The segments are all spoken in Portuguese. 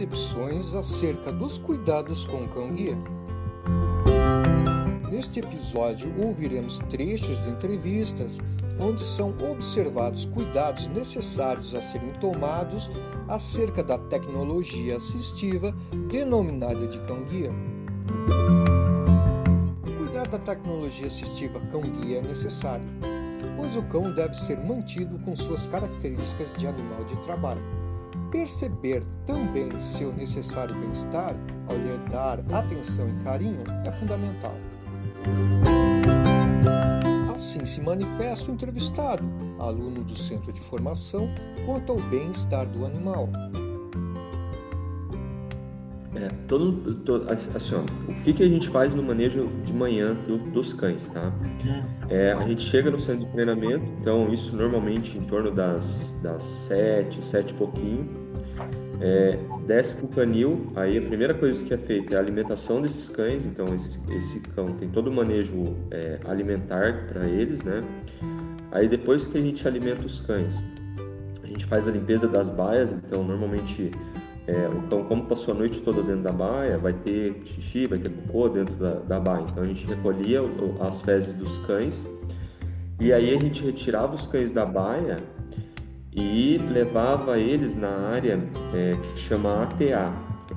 percepções acerca dos cuidados com o cão-guia. Neste episódio, ouviremos trechos de entrevistas onde são observados cuidados necessários a serem tomados acerca da tecnologia assistiva denominada de cão-guia. Cuidar da tecnologia assistiva cão-guia é necessário, pois o cão deve ser mantido com suas características de animal de trabalho. Perceber também seu necessário bem-estar ao lhe dar atenção e carinho é fundamental. Assim se manifesta o entrevistado, aluno do centro de formação, quanto ao bem-estar do animal. É, todo, todo, assim, ó, o que, que a gente faz no manejo de manhã do, dos cães, tá? É, a gente chega no centro de treinamento, então isso normalmente em torno das, das sete, sete e pouquinho, é, desce para o canil, aí a primeira coisa que é feita é a alimentação desses cães, então esse, esse cão tem todo o manejo é, alimentar para eles, né? Aí depois que a gente alimenta os cães, a gente faz a limpeza das baias, então normalmente é, o cão, como passou a noite toda dentro da baia, vai ter xixi, vai ter cocô dentro da, da baia, então a gente recolhia as fezes dos cães e aí a gente retirava os cães da baia e levava eles na área é, que chama ATA,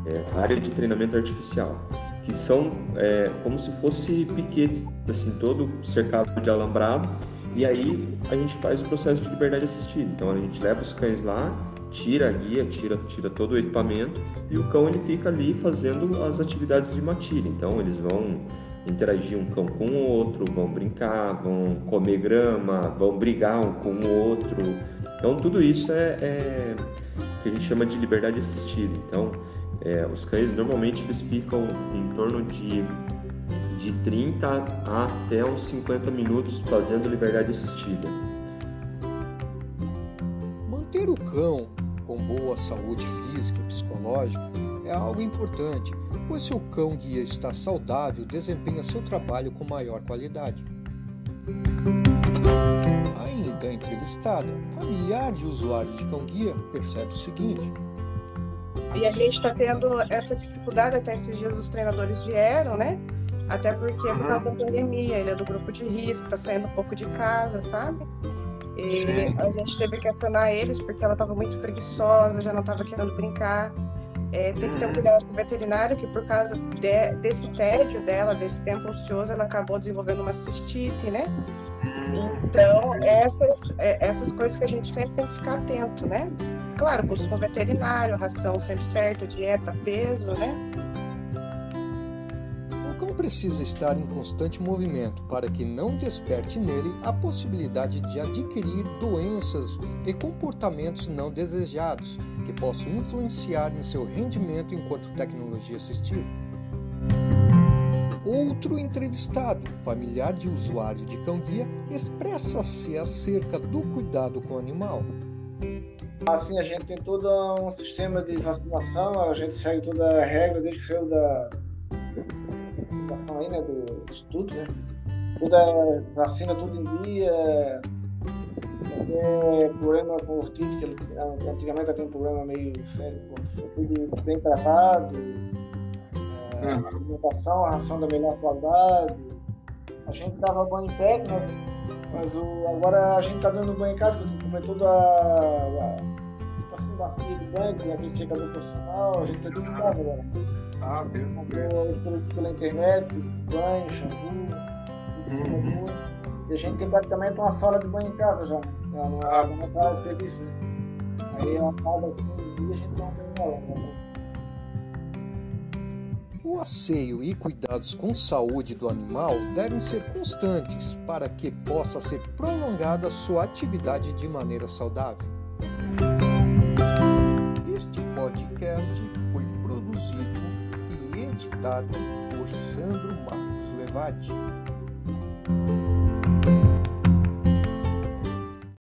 é, área de treinamento artificial, que são é, como se fosse piquetes, assim, todo cercado de alambrado, e aí a gente faz o processo de liberdade assistida. Então a gente leva os cães lá, tira a guia, tira, tira todo o equipamento e o cão ele fica ali fazendo as atividades de matilha. Então eles vão interagir um cão com o outro, vão brincar, vão comer grama, vão brigar um com o outro. Então tudo isso é, é que a gente chama de liberdade assistida. Então é, os cães normalmente eles ficam em torno de de 30 a até uns 50 minutos fazendo liberdade assistida. Manter o cão com boa saúde física e psicológica é algo importante, pois se o cão guia está saudável, desempenha seu trabalho com maior qualidade. Ainda entrevistada, familiar de usuário de cão guia percebe o seguinte. E a gente está tendo essa dificuldade, até esses dias os treinadores vieram, né? Até porque é por causa da pandemia, ele é do grupo de risco, está saindo um pouco de casa, sabe? E a gente teve que acionar eles porque ela estava muito preguiçosa, já não estava querendo brincar. É, tem que ter um uhum. cuidado com o veterinário, que por causa de, desse tédio dela, desse tempo ocioso, ela acabou desenvolvendo uma cistite, né? Uhum. Então, essas, é, essas coisas que a gente sempre tem que ficar atento, né? Claro, consumo veterinário, ração sempre certa, dieta, peso, né? Precisa estar em constante movimento para que não desperte nele a possibilidade de adquirir doenças e comportamentos não desejados que possam influenciar em seu rendimento enquanto tecnologia assistiva. Outro entrevistado, familiar de usuário de cão-guia, expressa-se acerca do cuidado com o animal. Assim, a gente tem todo um sistema de vacinação, a gente segue toda a regra desde que saiu da, informação aí, né, do estudo, né? Toda vacina, tudo em dia. Até problema com ortite, que ele, antigamente tinha um problema meio sério, foi tudo bem tratado. É, uhum. Alimentação, a ração da melhor qualidade. A gente dava banho em pé, né? Mas o, agora a gente tá dando banho em casa, que eu comprei toda a, a tipo assim, bacia de banho, tem aquele secador profissional, a gente tá tudo em casa agora. Ah, mesmo. Comprou os produtos pela internet, banho, shampoo, uhum. E a gente tem praticamente uma sala de banho em casa já, né? Não é ah. uma casa de serviço, né? Aí a cada 15 dias a gente dá um banho nela, né? O asseio e cuidados com saúde do animal devem ser constantes para que possa ser prolongada sua atividade de maneira saudável. Este podcast foi produzido editado por Sandro Marcos Levati.